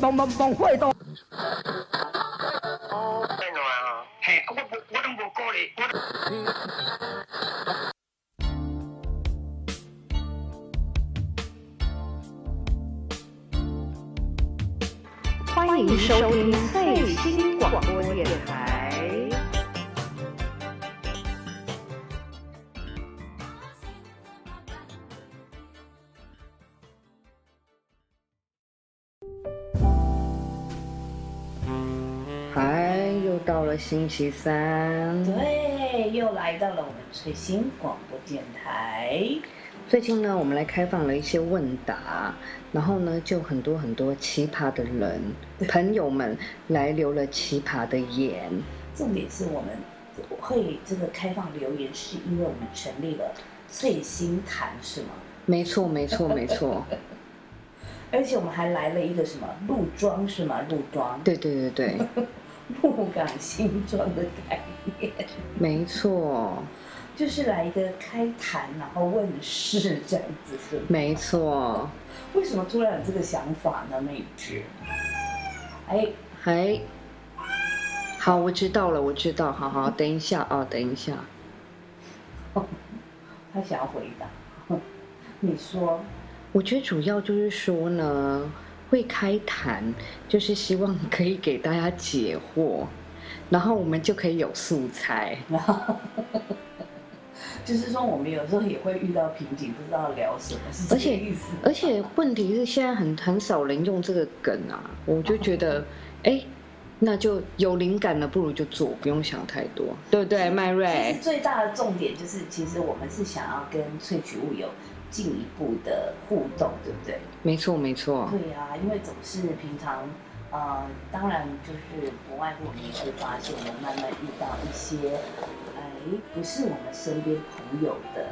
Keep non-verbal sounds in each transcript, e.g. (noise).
帮帮帮会到。欢迎收听最新广播电台。星期三。对，又来到了我们翠星广播电台。最近呢，我们来开放了一些问答，然后呢，就很多很多奇葩的人朋友们来留了奇葩的言。重点是我们会这个开放留言，是因为我们成立了翠星谈，是吗？没错，没错，没错。(laughs) 而且我们还来了一个什么陆庄，是吗？陆庄。对对对对，鹿港新庄的概念。没错，就是来一个开坛，然后问世这样子，是吗？没错。为什么突然有这个想法呢？美芝？哎，哎，好，我知道了，我知道，好好，等一下啊，等一下。(laughs) 他想要回答，(laughs) 你说。我觉得主要就是说呢，会开坛，就是希望可以给大家解惑，然后我们就可以有素材。然 (laughs) 后就是说，我们有时候也会遇到瓶颈，不知道聊什么，是这个而且意思。而且问题是现在很很少人用这个梗啊，我就觉得，(laughs) 哎，那就有灵感了，不如就做，不用想太多，对不对，麦其瑞实？最大的重点就是，其实我们是想要跟萃取物有进一步的互动，对不对？没错，没错，对啊，因为总是平常，呃，当然就是不外乎我们也会发现，我们慢慢遇到一些，哎，不是我们身边朋友的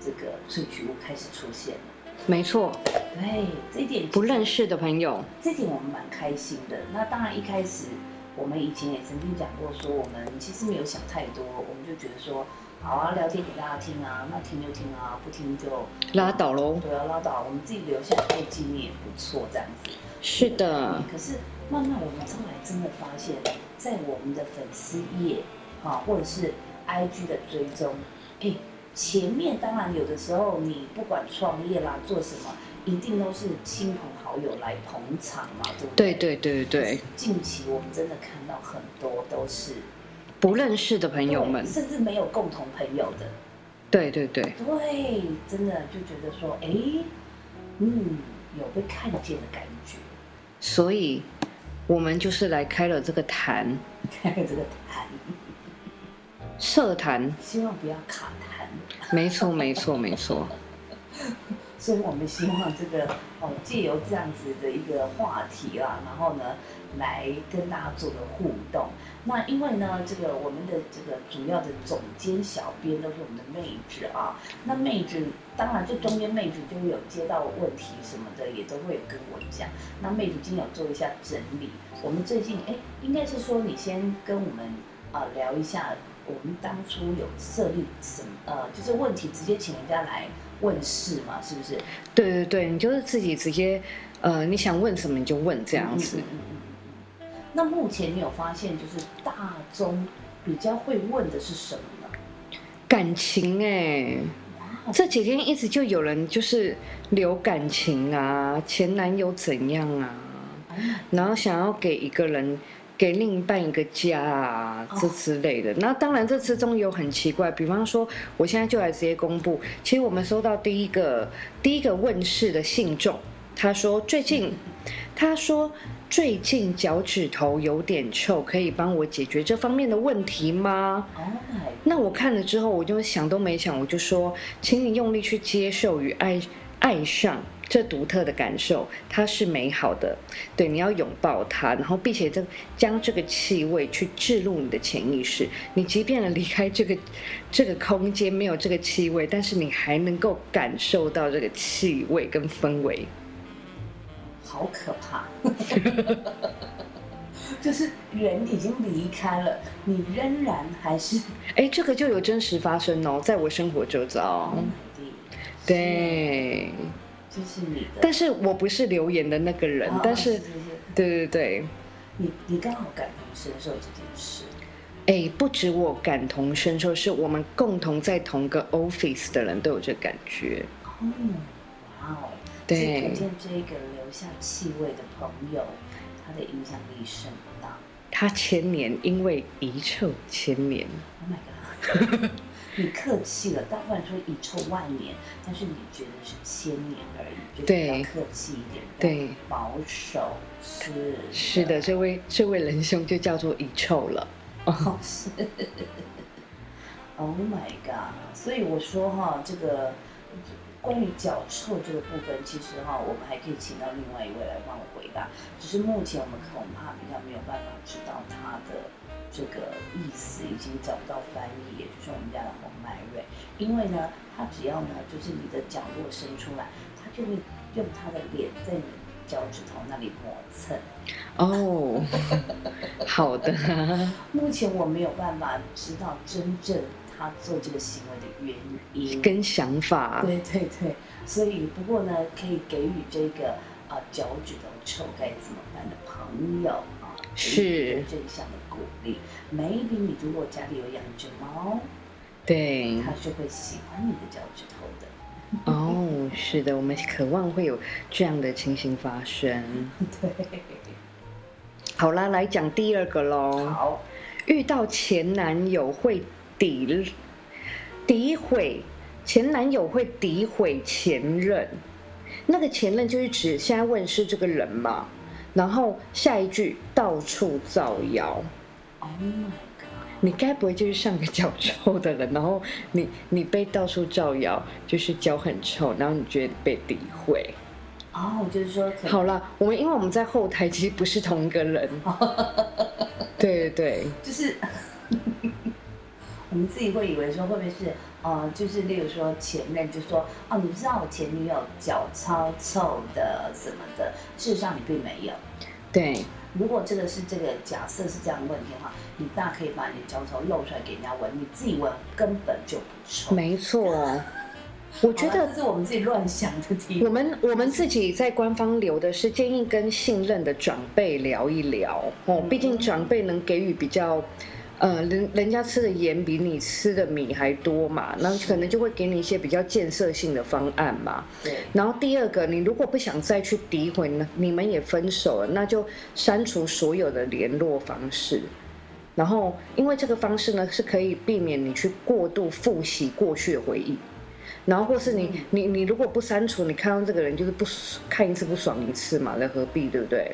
这个萃取物开始出现了。没错，对，这一点不认识的朋友，这一点我们蛮开心的。那当然一开始我们以前也曾经讲过，说我们其实没有想太多，我们就觉得说，好啊，聊天给大家听啊，那听就听啊，不听就拉倒喽。对啊，拉倒，我们自己留下来做纪念也不错，这样子。是的，可是慢慢我们后来真的发现，在我们的粉丝页啊，或者是 IG 的追踪，哎，前面当然有的时候你不管创业啦，做什么，一定都是亲朋好友来捧场嘛，对不对对？对对对对，近期我们真的看到很多都是不认识的朋友们，甚至没有共同朋友的，对对对，对，真的就觉得说，哎，嗯，有被看见的感觉，所以我们就是来开了这个坛。看这个谈，社坛，希望不要卡谈。没错没错没错，所以我们希望这个哦，借由这样子的一个话题啦，然后呢，来跟大家做个互动。那因为呢，这个我们的这个主要的总监小编都是我们的妹纸啊。那妹纸当然，这中间妹纸就会有接到问题什么的，也都会有跟我讲。那妹纸今天有做一下整理。我们最近哎，应该是说你先跟我们啊、聊一下，我们当初有设立什么呃，就是问题直接请人家来问事嘛，是不是？对对对，你就是自己直接，呃，你想问什么你就问这样子嗯嗯那目前你有发现，就是大众比较会问的是什么呢？感情哎、这几天一直就有人就是留感情啊，前男友怎样啊，然后想要给一个人。给另一半一个家啊，这之类的。那当然，这之中有很奇怪，比方说，我现在就来直接公布。其实我们收到第一个第一个问世的信众，他说最近，他说最近脚趾头有点臭，可以帮我解决这方面的问题吗？那我看了之后，我就想都没想，我就说，请你用力去接受与爱爱上这独特的感受，它是美好的。对，你要拥抱它，然后并且这将这个气味去置入你的潜意识。你即便离开这个 (laughs) 这个空间没有这个气味，但是你还能够感受到这个气味跟氛围。好可怕！(laughs) 就是人已经离开了，你仍然还是 (laughs) 哎，这个就有真实发生哦，在我生活周遭。对，就是你的。但是我不是留言的那个人，哦但是是是对对对，你你刚好感同身受这件事。哎，不止我感同身受，是我们共同在同个 office 的人都有这感觉。哦，哇哦，对所以可见这个留下气味的朋友，他的影响力甚大。他千年，因为遗臭千年。Oh my god！(laughs) 你客气了，大部分人说遗臭万年，但是你觉得是千年而已，就是比较客气一点，对，保守是是的，这位这位仁兄就叫做遗臭了。(laughs) 哦是。Oh my god！所以我说哈，这个关于脚臭这个部分，其实哈，我们还可以请到另外一位来帮我回答。只是目前我们恐怕比较没有办法知道它的这个意思，已经找不到翻译，也就是我们家的红麦瑞。因为呢，它只要呢，就是你的脚落伸出来，它就会用它的脸在你脚趾头那里磨蹭。哦，(laughs) 好的，(laughs) 目前我没有办法知道真正他做这个行为的原因。跟想法，对对对，所以不过呢，可以给予这个啊、脚趾头臭该怎么办的朋友啊，是正向的鼓励。maybe 你如果家里有养只猫，对，它是会喜欢你的脚趾头的。哦，是的，我们渴望会有这样的情形发生。(laughs) 对，好啦，来讲第二个喽。好，遇到前男友会诋诋毁，前男友会诋毁前任，那个前任就是指现在问是这个人嘛，然后下一句到处造谣，Oh my god！你该不会就是上个脚臭的人，然后你你被到处造谣，就是脚很臭，然后你觉得被诋毁？哦，就是说好了，我们因为我们在后台其实不是同一个人，(laughs) 对对对。就是我们自己会以为说会不会是呃，就是例如说前任就说哦，你知道我前女友脚超臭的什么的，事实上你并没有。对，如果这个是这个假设是这样的问题的话，你大可以把你的脚臭露出来给人家闻，你自己闻根本就不臭。没错。(laughs) 我觉得这是我们自己乱想的题我们我们自己在官方留的是建议跟信任的长辈聊一聊哦，毕竟长辈能给予比较。呃，人人家吃的盐比你吃的米还多嘛，那可能就会给你一些比较建设性的方案嘛。对，然后第二个，你如果不想再去诋毁呢，你们也分手了，那就删除所有的联络方式。然后，因为这个方式呢，是可以避免你去过度复习过去的回忆。然后，或是你你你如果不删除，你看到这个人就是不看一次不爽一次嘛，那何必对不对？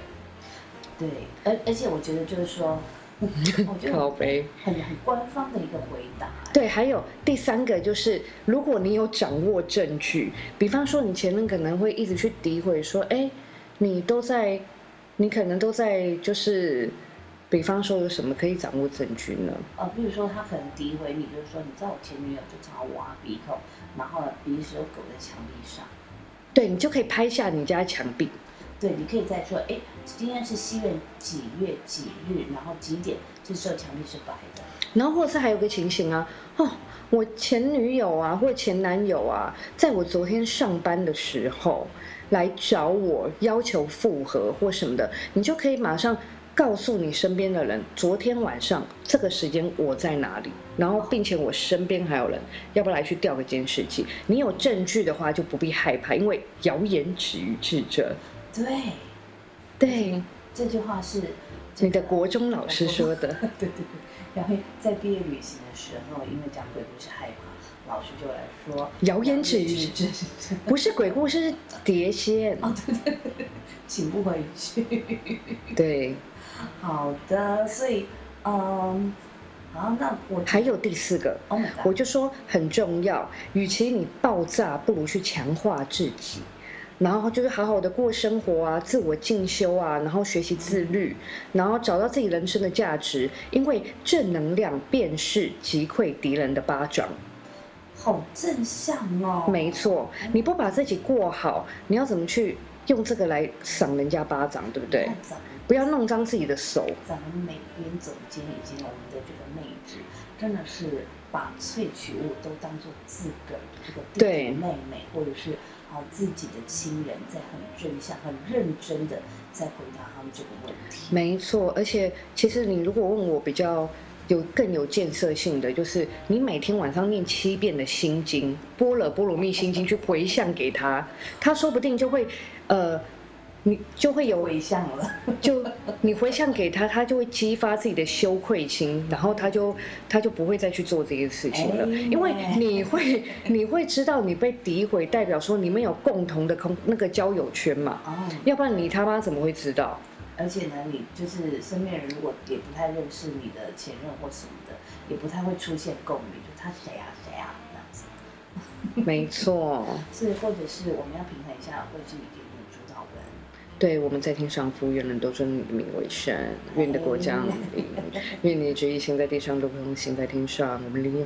对，而而且我觉得就是说，(laughs) 靠背。很很官方的一个回答。对，还有第三个就是，如果你有掌握证据，比方说你前任可能会一直去诋毁说，哎，你都在，你可能都在，就是，比方说有什么可以掌握证据呢？呃，比如说他可能诋毁你，就是说，你知道我前女友就常常挖鼻孔，然后鼻屎又狗在墙壁上。对你就可以拍下你家墙壁，对，你可以再说，哎，今天是西元几月几日，然后几点，这时候墙壁是白的。然后或者是还有个情形啊，哦，我前女友啊或前男友啊，在我昨天上班的时候来找我要求复合或什么的，你就可以马上告诉你身边的人，昨天晚上这个时间我在哪里，然后并且我身边还有人，要不要来去调个监视器？你有证据的话就不必害怕，因为谣言止于智者。对，对，这句话是这你的个国中老师说的。(laughs) 对对对，然后在毕业旅行的时候，因为讲鬼故事害怕，老师就来说谣言止于。不是鬼故事，是碟仙。(laughs) 哦，对对对，请不回去。对，好的，所以嗯，好，那我还有第四个，，Oh 我就说很重要，与其你爆炸，不如去强化自己。然后就是好好的过生活啊，自我进修啊，然后学习自律，然后找到自己人生的价值。因为正能量便是击溃敌人的巴掌。好正向哦。没错，你不把自己过好，你要怎么去用这个来赏人家巴掌，对不对不要弄脏自己的手。咱们每边总监以及我们的这个妹纸，真的是把萃取物都当做自个儿这个弟对弟妹妹或者是自己的亲人在很追向、很认真的在回答他们这个问题。没错，而且其实你如果问我比较有更有建设性的，就是你每天晚上念七遍的心经，波若波罗蜜心经去回向给他，他说不定就会，呃，你就会有回向了，(laughs) 就你回向给他，他就会激发自己的羞愧心，然后他就他就不会再去做这件事情了，哎因为你会你会知道你被诋毁，代表说你们有共同的空那个交友圈嘛，哦，要不然你他妈怎么会知道？而且呢，你就是身边人如果也不太认识你的前任或什么的，也不太会出现共鸣，就他谁啊谁啊这样子。没错。(laughs) 是，或者是我们要平衡一下卫视节目的主导人。对，我们在天上服务，愿人都尊你的名为圣，愿你的国降临，愿你的旨意行在地上，如同行在天上。我们离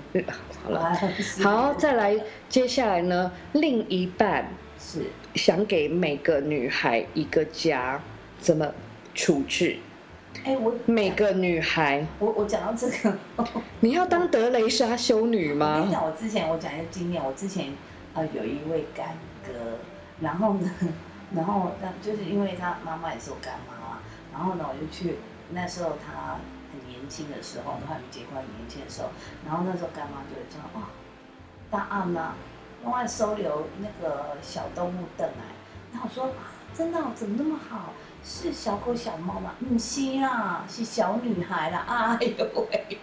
好了，(laughs) 好，再来，接下来呢，另一半是想给每个女孩一个家，怎么处置？哎，我每个女孩，我我讲到这个，(laughs) 你要当德雷莎修女我跟你吗？讲，我之前我讲一个经验，我之前呃有一位干哥，然后呢，然后那就是因为他妈妈也是我干妈嘛，然后呢我就去那时候他很年轻的时候，都还没结婚，很年轻的时候，然后那时候干妈就会说哦，大案呐，另外收留那个小动物等来，然后我说真的、怎么那么好？是小狗小猫吗？嗯，是啊，是小女孩啦，哎呦喂！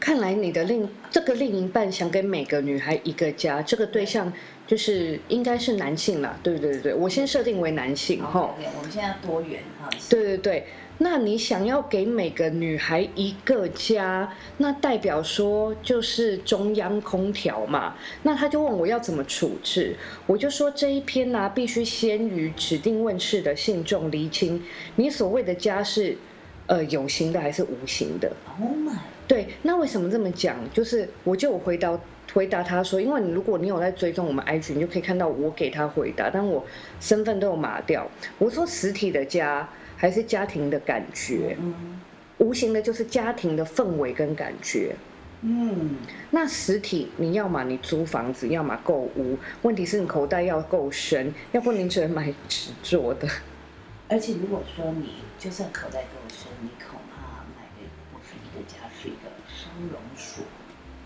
看来你的另这个另一半想给每个女孩一个家，这个对象就是应该是男性啦。对对对对，我先设定为男性哈。OK，我们现在多元哈。对对对，那你想要给每个女孩一个家，那代表说就是中央空调嘛。那他就问我要怎么处置，我就说这一篇呢、必须先于指定问世的信众厘清，你所谓的家是，呃有形的还是无形的。Oh my，对，那为什么这么讲？就是我就有回答回答他说，因为你如果你有在追踪我们 IG，你就可以看到我给他回答，但我身份都有码掉。我说实体的家还是家庭的感觉，嗯无形的就是家庭的氛围跟感觉。嗯，那实体你要么你租房子，要么购物，问题是你口袋要够深，要不你只能买纸做的。而且如果说你就算口袋够深，你恐怕买的不是一个家，是一个收容所。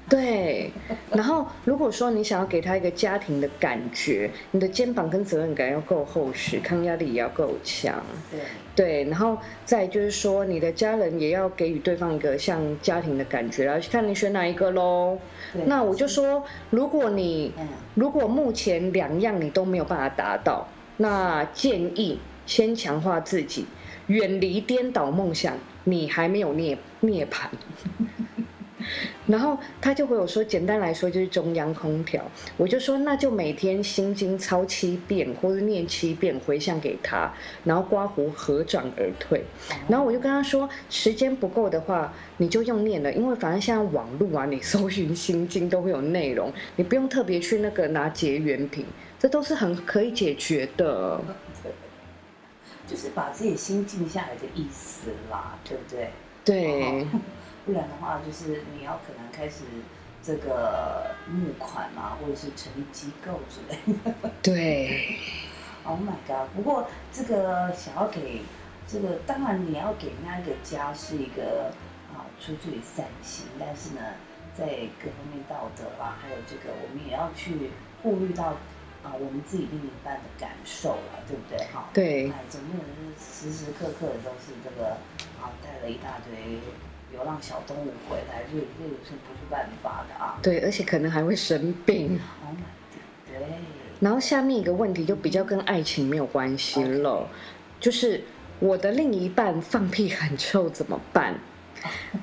对，然后如果说你想要给他一个家庭的感觉，你的肩膀跟责任感要够厚实，抗压力也要够强。对，对，然后再就是说，你的家人也要给予对方一个像家庭的感觉，然后看你选哪一个喽。那我就说，如果你嗯，如果目前两样你都没有办法达到，那建议先强化自己，远离颠倒梦想，你还没有涅涅槃。(laughs) 然后他就回我说，简单来说就是中央空调。我就说那就每天心经抄七遍或者念七遍回向给他，然后刮胡合掌而退。然后我就跟他说，时间不够的话，你就用念了，因为反正现在网络啊，你搜寻心经都会有内容，你不用特别去那个拿结缘品，这都是很可以解决的。就是把自己心静下来的意思啦，对不对？对哦不然的话，就是你要可能开始这个募款嘛，或者是成立机构之类的。对，(laughs) Oh my god！不过这个想要给这个，当然你要给那个家是一个啊出自于善心，但是呢，在各方面道德啦，还有这个我们也要去顾虑到啊我们自己另一半的感受啦，对不对？哈，对哎，总不能是时时刻刻都是这个啊带了一大堆流浪小动物回来，这这个是不是办法的啊对，而且可能还会生病。？Oh my god！对。然后下面一个问题就比较跟爱情没有关系了，就是我的另一半放屁很臭怎么办？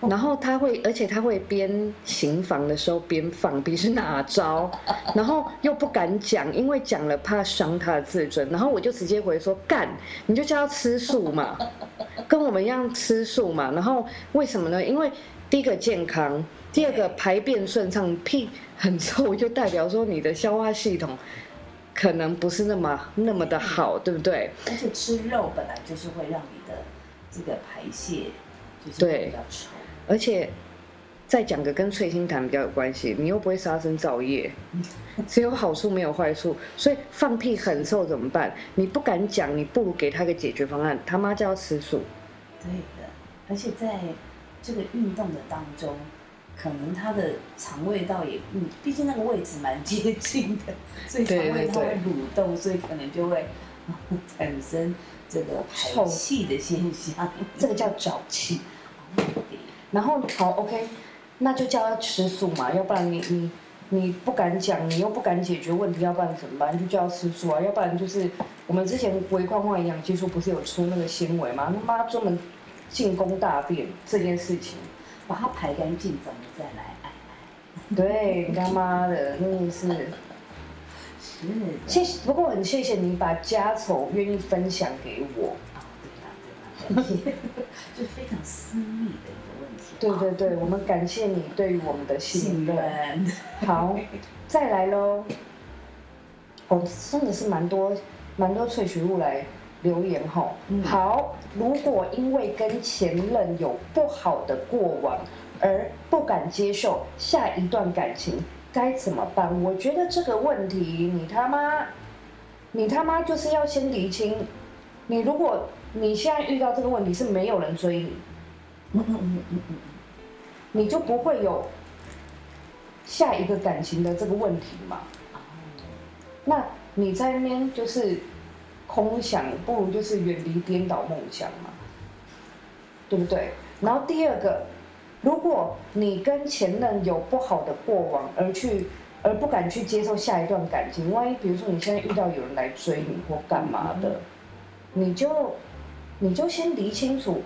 然后他会，而且他会边行房的时候边放屁，是哪招？然后又不敢讲，因为讲了怕伤他的自尊。然后我就直接回说：干，你就叫他吃素嘛，跟我们一样吃素嘛。然后为什么呢？因为第一个健康，第二个排便顺畅，屁很臭就代表说你的消化系统可能不是那么那么的好，对不对？而且吃肉本来就是会让你的这个排泄对。而且再讲个跟翠心谈比较有关系，你又不会杀生造业，(laughs) 只有好处没有坏处，所以放屁很臭怎么办？你不敢讲，你不如给他个解决方案，他妈就要吃素。对的，而且在这个运动的当中，可能他的肠胃道也，嗯，毕竟那个位置蛮接近的，所以肠胃它会对蠕动，所以可能就会产生这个排臭气的现象。这个叫沼气。然后好，OK，那就叫他吃素嘛，要不然你你你不敢讲，你又不敢解决问题，要不然怎么办？就叫他吃素啊，要不然就是我们之前微矿化营养技术不是有出那个纤维吗？他妈专门进攻大便这件事情，把它排干净，咱们再来爱爱。对，你他妈的真的是，谢谢，不过很谢谢你把家丑愿意分享给我。啊，对啦对啦，感谢，就非常私密的一个问题。对对对，我们感谢你对于我们的信信任。任。好，再来喽。哦，真的是蛮多蛮多萃取物来留言吼。嗯好，如果因为跟前任有不好的过往而不敢接受下一段感情，该怎么办？我觉得这个问题，你他妈，你他妈就是要先厘清。你如果你现在遇到这个问题是没有人追你，你就不会有下一个感情的这个问题嘛。那你在那边就是空想，不如就是远离颠倒梦想嘛，对不对？然后第二个，如果你跟前任有不好的过往，而去而不敢去接受下一段感情，万一比如说你现在遇到有人来追你或干嘛的，你就你就先理清楚。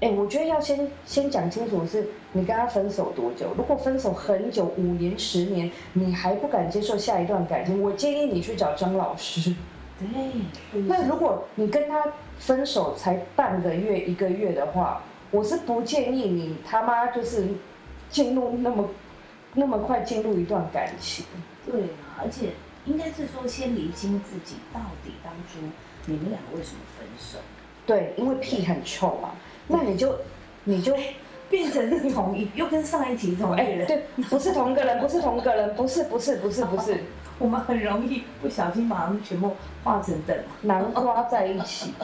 哎，我觉得要先先讲清楚的是你跟他分手多久。如果分手很久，五年、十年，你还不敢接受下一段感情，我建议你去找张老师。对。那如果你跟他分手才半个月、一个月的话，我是不建议你他妈就是进入那么那么快进入一段感情。对啊，而且应该是说先厘清自己到底当初你们两个为什么分手，对，因为屁很臭嘛，那你就你就变成是同一，又跟上一题同一个哎，人。对，不是同个人，不是同个人，不是不是不是不是，我们很容易不小心把他们全部画成等。南瓜在一起。(laughs)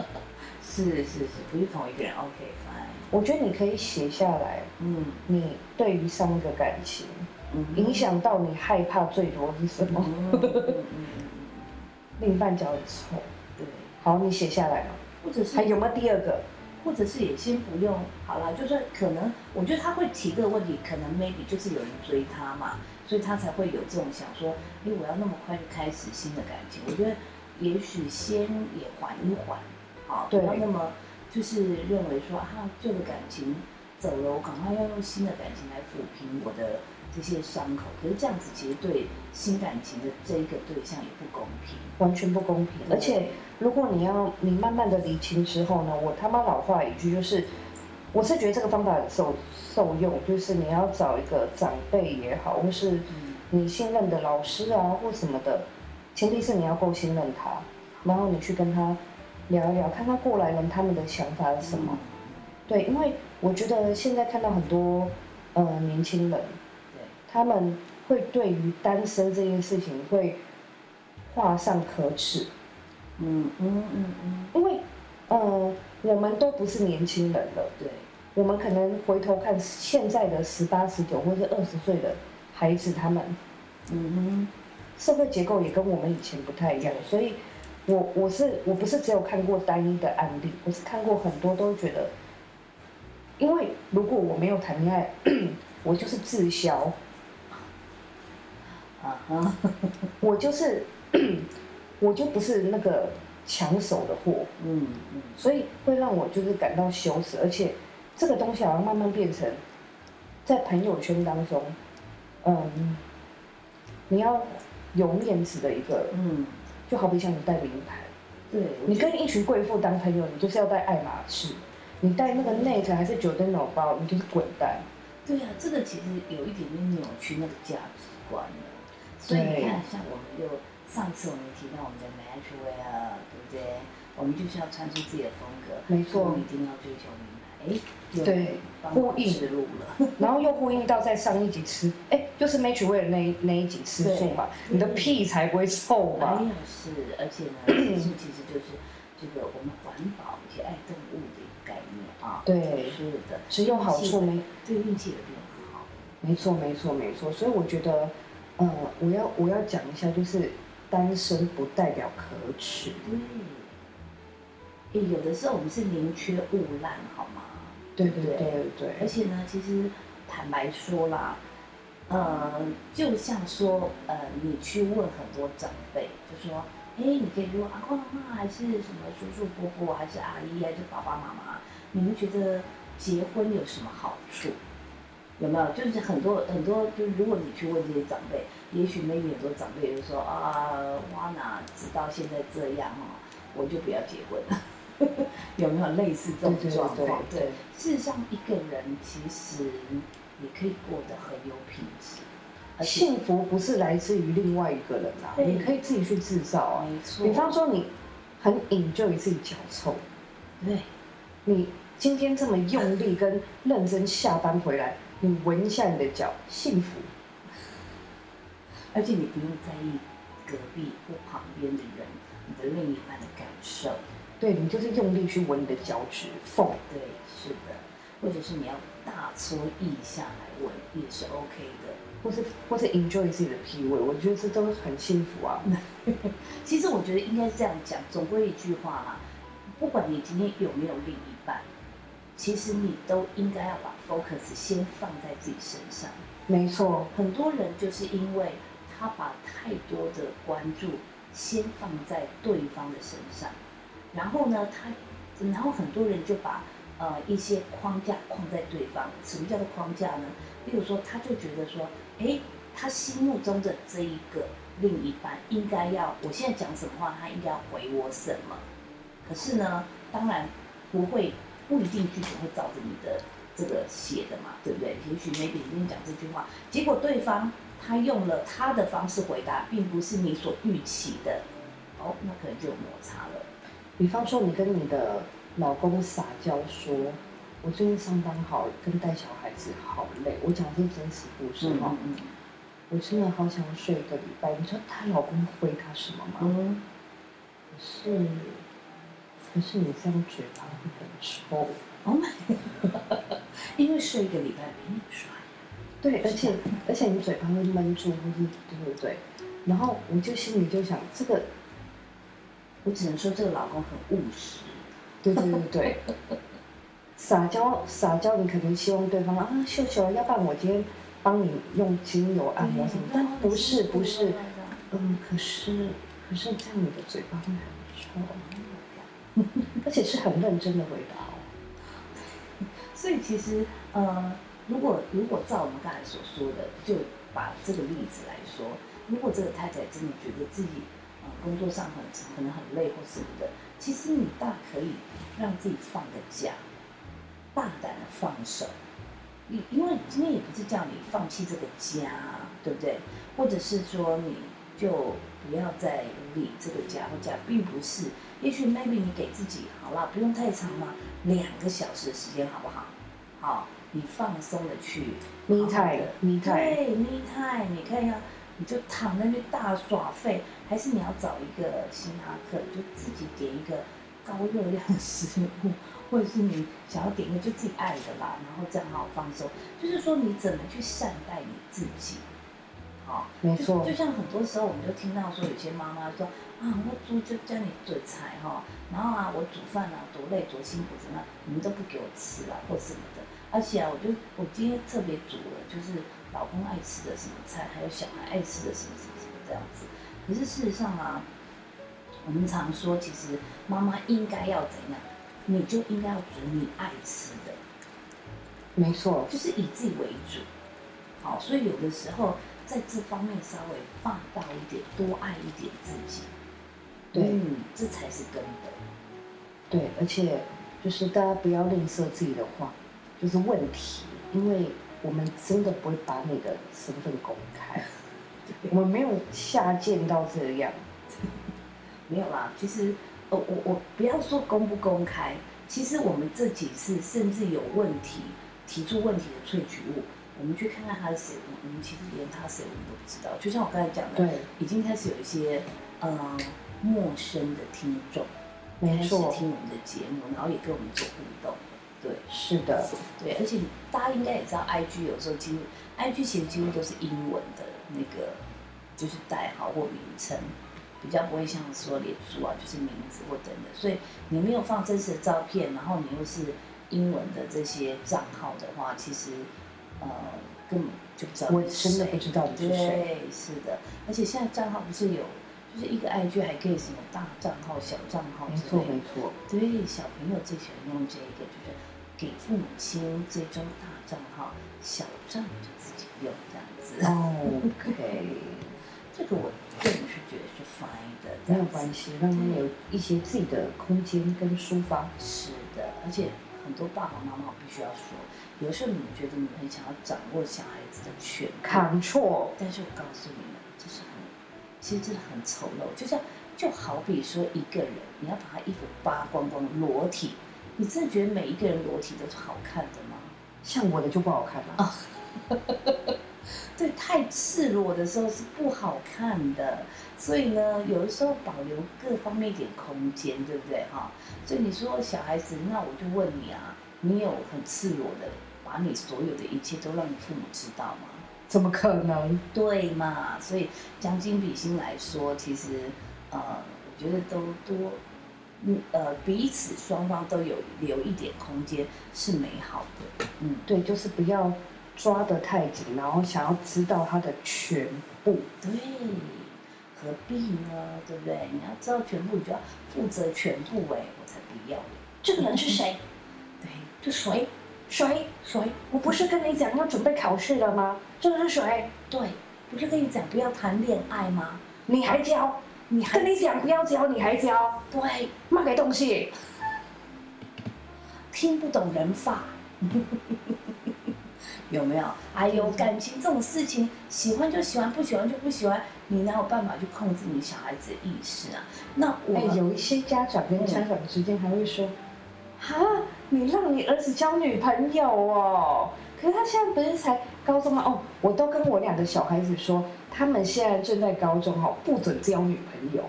是是是，不是同一个人。OK。我觉得你可以写下来，嗯你对于上一个感情嗯影响到你害怕最多是什么？另一半脚很臭。对，好，你写下来嘛。或者是还有没有第二个？或者是也先不用好了，就算可能我觉得他会提这个问题，可能 maybe 就是有人追他嘛，所以他才会有这种想说，哎，我要那么快就开始新的感情。我觉得也许先也缓一缓，好，不对要那么就是认为说啊旧的感情走了，我赶快要用新的感情来抚平我的这些伤口。可是这样子其实对新感情的这一个对象也不公平。完全不公平。而且，如果你要你慢慢的理清之后呢，我他妈老话一句就是，我是觉得这个方法很受受用，就是你要找一个长辈也好，或是嗯你信任的老师啊或什么的，前提是你要够信任他，然后你去跟他聊一聊，看看过来人他们的想法是什么。对，因为我觉得现在看到很多呃年轻人，对，他们会对于单身这件事情会画上可耻，嗯嗯嗯嗯，因为呃我们都不是年轻人了，对，我们可能回头看现在的十八、十九或者二十岁的孩子，他们嗯哼。社会结构也跟我们以前不太一样，所以我我是我不是只有看过单一的案例，我是看过很多都觉得，因为如果我没有谈恋爱，(clears throat) 我就是滞销，啊哈，我就是 (clears throat) 我就不是那个抢手的货，嗯嗯，所以会让我就是感到羞耻，而且这个东西好像慢慢变成在朋友圈当中，嗯，你要有面子的一个，嗯，就好比像你带名牌，对，你跟一群贵妇当朋友，你就是要带爱马仕，你带那个 Net 还是 Giordano 包，你就是滚蛋。对啊，这个其实有一点点扭曲那个价值观了。所以你看，像我们就上次我们提到我们的 Matchwear，对不对？我们就是要穿出自己的风格，没错我们一定要追求。对呼应指路了。(laughs) 然后又呼应到在上一集吃，哎，就是 Match 为了那那一集吃素嘛，你的屁才不会臭嘛没？有是，而且呢，吃素其实就是这个我们环保以及爱动物的一个概念啊。对是的，只有好处没？对运气有变好。没错，没错，没错。所以我觉得，呃，我要我要讲一下，就是单身不代表可耻。对，诶，有的时候我们是宁缺毋滥，好吗？对对对对对，而且呢，其实坦白说啦，呃，就像说，呃，你去问很多长辈，就说，哎，你可以说阿公阿妈，还是什么叔叔伯伯，还是阿姨，还是爸爸妈妈，你们觉得结婚有什么好处？有没有？就是很多很多，就是如果你去问这些长辈，也许 maybe 很多长辈就说啊，我哪知道现在这样哦，我就不要结婚了。(laughs) 有没有类似这种状况？对对事实上，一个人其实你可以过得很有品质，幸福不是来自于另外一个人啊，你可以自己去制造啊。没错。比方说，你很 enjoy 自己脚臭，对，你今天这么用力跟认真下班回来，你闻一下你的脚，幸福。(laughs) 而且你不用在意隔壁或旁边的人，你的另一半的感受。对你就是用力去闻你的脚趾缝。对，是的，或者是你要大搓腋下来闻，也是 OK 的。或是或是 enjoy 自己的屁味，我觉得这都很幸福啊。(laughs) 其实我觉得应该这样讲，总归一句话啦，不管你今天有没有另一半，其实你都应该要把 focus 先放在自己身上。没错，很多人就是因为他把太多的关注先放在对方的身上，然后呢，他，然后很多人就把呃一些框架框在对方。什么叫做框架呢？例如说，他就觉得说，诶，他心目中的这一个另一半应该要，我现在讲什么话，他应该要回我什么。可是呢，当然不会，不一定句子会照着你的这个写的嘛，对不对？也许 maybe 你跟你讲这句话，结果对方他用了他的方式回答，并不是你所预期的，哦，那可能就有摩擦了。比方说你跟你的老公撒娇说，我最近上班好跟带小孩子好累，我讲的是真实故事哈、嗯我真的好想睡一个礼拜。你知道她老公回她什么吗？嗯，可是，可是你这样嘴巴会很臭。Oh (laughs) my，因为睡一个礼拜没你刷牙。对，而且而且你嘴巴会闷住，对不对？然后我就心里就想，这个我只能说这个老公很务实。对对对对，(laughs) 撒娇撒娇，你可能希望对方啊秀秀，要不然我今天帮你用精油按摩什么，但不是不是，嗯，可是可是这样你的嘴巴会很臭，(laughs) 而且是很认真的回答哦。所以其实呃，如果如果照我们刚才所说的，就把这个例子来说，如果这个太太真的觉得自己呃工作上很可能很累或什么的，其实你大可以让自己放个假，大胆的放手。你因为今天也不是叫你放弃这个家，对不对？或者是说你就不要再理这个家或家，并不是。也许 maybe 你给自己好了，不用太长嘛，两个小时的时间好不好？好，你放松的去 Me 好好 time, 对 me time，你看一下，你就躺在那边大耍废，还是你要找一个星巴克，你就自己点一个高热量的食物，或者是你想要点一个就自己爱的啦，然后这样好好放松。就是说你怎么去善待你自己，好、没错就就像很多时候，我们就听到说，有些妈妈说啊，我煮就叫你做菜哈，然后啊，我煮饭啊，多累多辛苦怎么样，你们都不给我吃啊，或什么的。而且啊，我就我今天特别煮了，就是老公爱吃的什么菜，还有小孩爱吃的什么什么什么这样子。可是事实上啊，我们常说，其实妈妈应该要怎样，你就应该要煮你爱吃的。没错，就是以自己为主。好，所以有的时候在这方面稍微霸道一点，多爱一点自己。对嗯，这才是根本。对，而且就是大家不要吝啬自己的话，就是问题，因为我们真的不会把你的身份公开，我们没有下贱到这样。没有啦，其实呃，我我不要说公不公开，其实我们这几次甚至有问题提出问题的萃取物，我们去看看他是谁，我们其实连他是谁我们都不知道。就像我刚才讲的，对，已经开始有一些呃陌生的听众，没错，听我们的节目，然后也跟我们做互动。对是的，对，而且大家应该也知道，IG 有时候几乎 IG 其实几乎都是英文的那个，就是代号或名称，比较不会像说脸书啊，就是名字或等等。所以你没有放真实的照片，然后你又是英文的这些账号的话，其实呃根本就不知道我真的不知道你是谁。对，是的，而且现在账号不是有，就是一个 IG 还可以什么大账号、小账号没错，没错，对，小朋友最喜欢用这个，就是给父母亲追踪大账号，小账就自己用这样子。(laughs) 哦 OK，这个我个人是觉得是 fine 的，没有关系，让他有一些自己的空间跟抒发。是的，而且很多爸爸妈妈我必须要说，有时候你们觉得你们很想要掌握小孩子的权利，Control，但是我告诉你们，这是很，其实真的很丑陋。就像就好比说一个人，你要把他衣服扒光光裸体，你真的觉得每一个人裸体都是好看的吗？像我的就不好看了。(laughs) 对，太赤裸的时候是不好看的，所以呢，有的时候保留各方面一点空间，对不对哈？所以你说小孩子，那我就问你啊，你有很赤裸的把你所有的一切都让你父母知道吗？怎么可能？对嘛？所以将心比心来说，其实呃，我觉得都多，嗯呃，彼此双方都有留一点空间是美好的，嗯。对，就是不要抓得太紧，然后想要知道他的全部。对，何必呢？对不对？你要知道全部，你就要负责全部哎，我才不要。这个人是谁？对，这谁？谁？谁？我不是跟你讲要准备考试了吗？这个是谁？对，不是跟你讲不要谈恋爱吗？你还教？你跟你讲不要教，你还教？对，卖给东西。听不懂人话，(laughs) 有没有？哎呦，感情这种事情，喜欢就喜欢，不喜欢就不喜欢，你哪有办法去控制你小孩子的意识啊？那我哎，有一些家长跟家长之间还会说：“哈，你让你儿子交女朋友哦？可是他现在不是才高中吗？哦，我都跟我两个小孩子说，他们现在正在高中哦，不准交女朋友。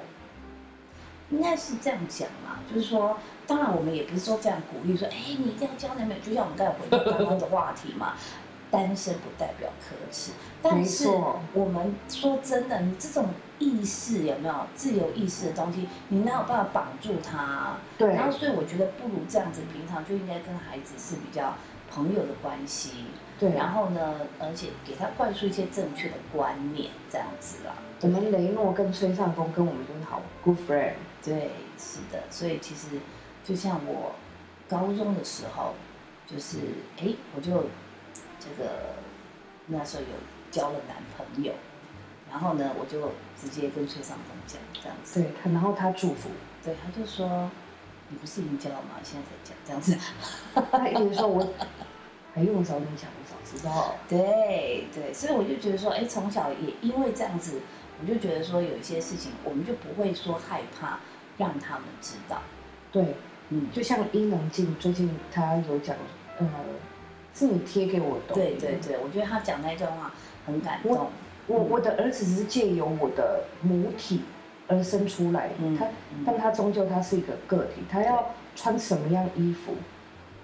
应该是这样讲嘛，就是说，当然我们也不是说非常鼓励说，哎，你一定要交男朋友，就像我们刚才回到刚刚的话题嘛，单身不代表可耻，但是我们说真的，你这种意识有没有自由意识的东西，你哪有办法绑住他？啊、对。然后所以我觉得不如这样子，平常就应该跟孩子是比较朋友的关系，对，然后呢，而且给他灌输一些正确的观念，这样子啦。我们雷诺跟崔尚峰跟我们都是好 good friend。对，是的，所以其实就像我高中的时候，就是哎，我就这个那时候有交了男朋友，然后呢，我就直接跟崔尚峰讲这样子，对他，然后他祝福，对，他就说你不是已经交了吗？现在才讲这样子，他一直说我，还用我早点讲，我早知道。对对，所以我就觉得说，哎，从小也因为这样子，我就觉得说有一些事情，我们就不会说害怕让他们知道，对，嗯，就像伊能静最近他有讲，呃，是你贴给我的。对对对，我觉得他讲那段话很感动。我我的儿子只是借由我的母体而生出来，嗯他嗯但他终究他是一个个体，他要穿什么样衣服，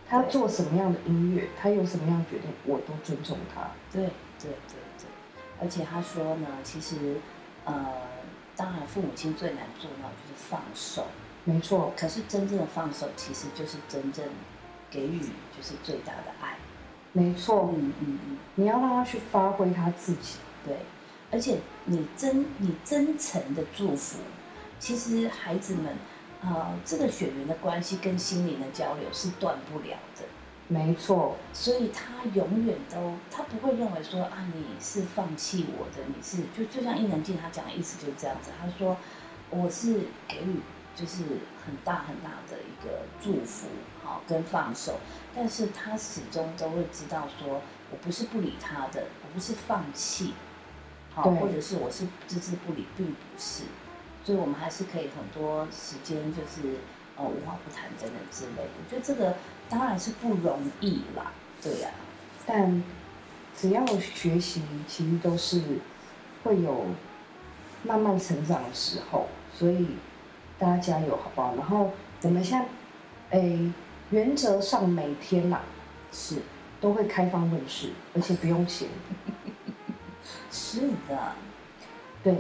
他要做什么样的音乐，他有什么样的决定，我都尊重他。对对对对，而且他说呢，其实呃，当然父母亲最难做到就是放手，没错，可是真正的放手其实就是真正给予就是最大的爱。没错，嗯嗯嗯，你要让他去发挥他自己。对，而且你真你真诚的祝福，其实孩子们。呃，这个血缘的关系跟心灵的交流是断不了的。没错，所以他永远都，他不会认为说啊，你是放弃我的，你是就就像伊能静他讲的意思就是这样子，他说我是给予就是很大很大的一个祝福，好跟放手，但是他始终都会知道说我不是不理他的，我不是放弃，好对或者是我是置之不理，并不是，所以我们还是可以很多时间就是呃无话不谈等等之类的。我觉得这个当然是不容易啦，对呀、但只要学习，其实都是会有慢慢成长的时候，所以大家加油好不好？然后我们现在，诶，原则上每天啦是都会开放问世，而且不用钱。(laughs) 是的，对，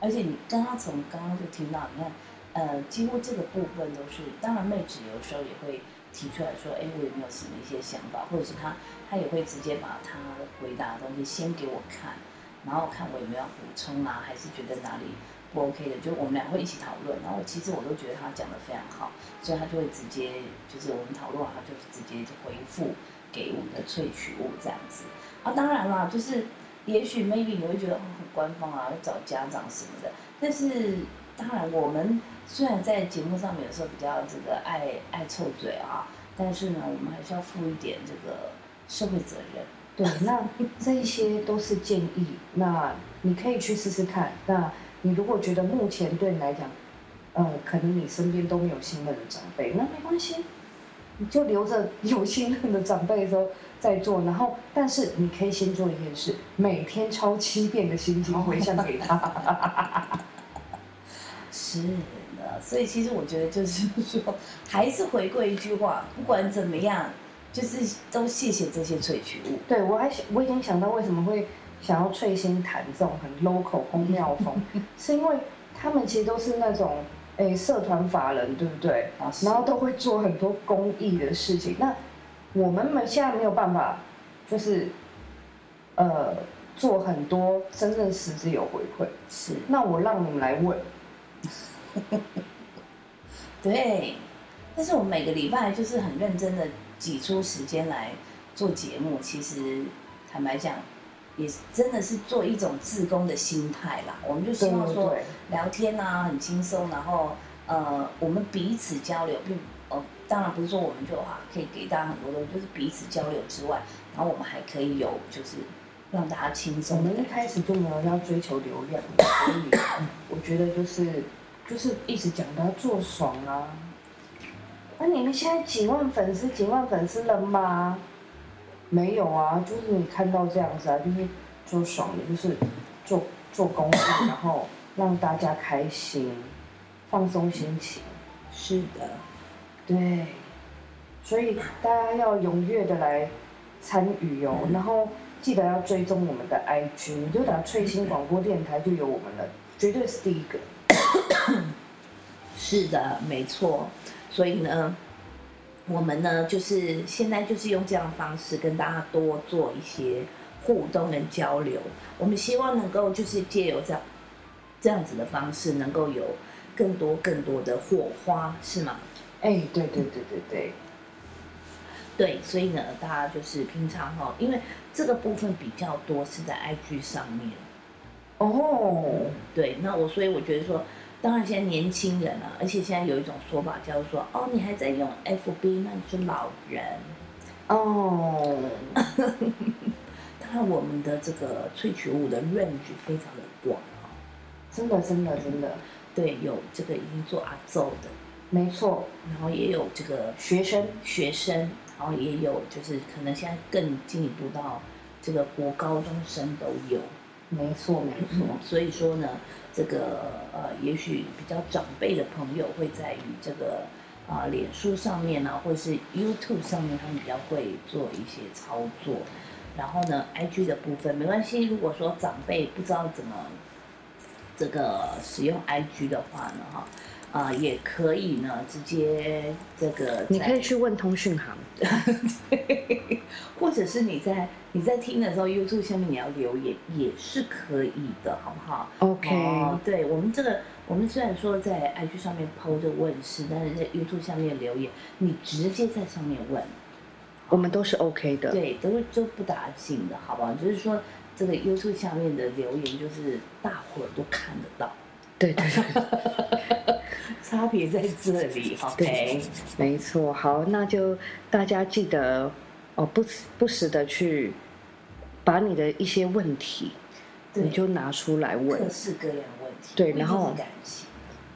而且你刚刚从刚刚就听到，你看，呃，几乎这个部分都是，当然妹子有时候也会提出来说，哎，我有没有什么一些想法，或者是他他也会直接把他回答的东西先给我看，然后看我有没有要补充啊，还是觉得哪里不 OK 的，就我们俩会一起讨论。然后其实我都觉得他讲的非常好，所以他就会直接就是我们讨论完，他就直接就回复给我们的萃取物这样子。啊，当然啦，就是也许 maybe 你会觉得很官方啊，要找家长什么的，但是当然我们虽然在节目上面有时候比较这个爱爱臭嘴啊，但是呢，我们还是要负一点这个社会责任。对，那这一些都是建议，那你可以去试试看。那你如果觉得目前对你来讲，呃，可能你身边都没有信任的长辈，那没关系，你就留着有信任的长辈的时候再做。然后，但是你可以先做一件事，每天抄七遍的心经回向给他。(laughs) 是的，所以其实我觉得就是说，还是回归一句话，不管怎么样，就是都谢谢这些萃取物。对我还想，我已经想到为什么会想要翠心谈这种很 local 宫庙风，(laughs) 是因为他们其实都是那种诶社团法人，对不对？啊然后都会做很多公益的事情。那我们没现在没有办法，就是呃做很多真正实质有回馈。是那我让你们来问，(laughs) 对，但是我每个礼拜就是很认真的挤出时间来做节目，其实坦白讲，也真的是做一种自工的心态啦。我们就希望说，聊天啊很轻松，然后呃我们彼此交流，并呃当然不是说我们就啊可以给大家很多东西，就是彼此交流之外，然后我们还可以有就是让大家轻松我。们一开始就没有要追求流量，所以我觉得就是就是一直讲的要做爽啊。那、你们现在几万粉丝，几万粉丝了吗？没有啊，就是你看到这样子啊，就是做爽的，就是做做公益，然后让大家开心，放松心情。是的，对，所以大家要踊跃的来参与哦，然后记得要追踪我们的 IG，你就打翠星广播电台就有我们了，绝对是第一个。(coughs) 是的，没错。所以呢，我们呢就是现在就是用这样的方式跟大家多做一些互动跟交流。我们希望能够就是借由这样这样子的方式，能够有更多更多的火花，是吗？哎，对对对对对，对，所以呢，大家就是平常哈、因为这个部分比较多是在 IG 上面。哦，对，那我所以我觉得说，当然现在年轻人啊，而且现在有一种说法叫做哦，你还在用 FB，那你是老人。哦，(laughs) 当然，我们的这个萃取物的 range 非常的广啊、真的真的真的，对，有这个已经做阿奏的，没错，然后也有这个学生学生，然后也有就是可能现在更进一步到这个国高中生都有。没错没错，所以说呢，这个呃，也许比较长辈的朋友会在于这个啊、脸书上面呢、或者是 YouTube 上面，他们比较会做一些操作。然后呢，IG 的部分没关系，如果说长辈不知道怎么这个使用 IG 的话呢，哈。啊、也可以呢，直接这个你可以去问通讯行。(laughs) 或者是你在你在听的时候，YouTube 下面你要留言也是可以的，好不好 OK 哦，对我们这个，我们虽然说在 IG 上面抛着问世，但是在 YouTube 下面留言，你直接在上面问，我们都是 OK 的。对，都是都不打紧的，好不好？就是说这个 YouTube 下面的留言，就是大伙儿都看得到，对对对，(laughs) 差别在这里，OK？没错。好，那就大家记得哦，不时不时的去把你的一些问题，你就拿出来问各。式各样问题，对然后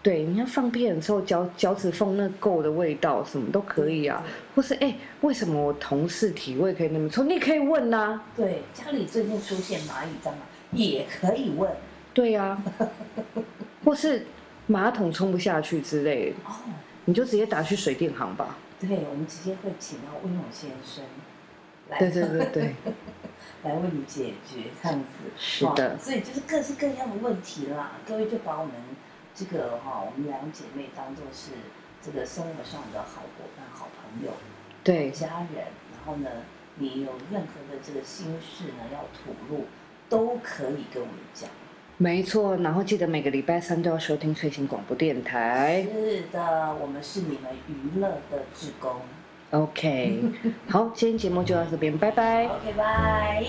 对，你要放屁的时候脚脚趾缝那垢的味道，什么都可以啊。或是哎、为什么我同事体味可以那么臭？你可以问呐、对，家里最近出现蚂蚁、蟑螂，也可以问对呀、(laughs) 或是马桶冲不下去之类的，哦。你就直接打去水电行吧。对，我们直接会请到温勇先生来，对对对对，(laughs) 来为你解决这样子。是的哦所以就是各式各样的问题啦，各位就把我们这个哈、我们两姐妹当做是这个生活上的好伙伴、好朋友、对家人，然后呢，你有任何的这个心事呢要吐露，都可以跟我们讲。没错。然后记得每个礼拜三都要收听最新广播电台。是的，我们是你们娱乐的志工。OK，好，今天节目就到这边，拜拜。OK，拜。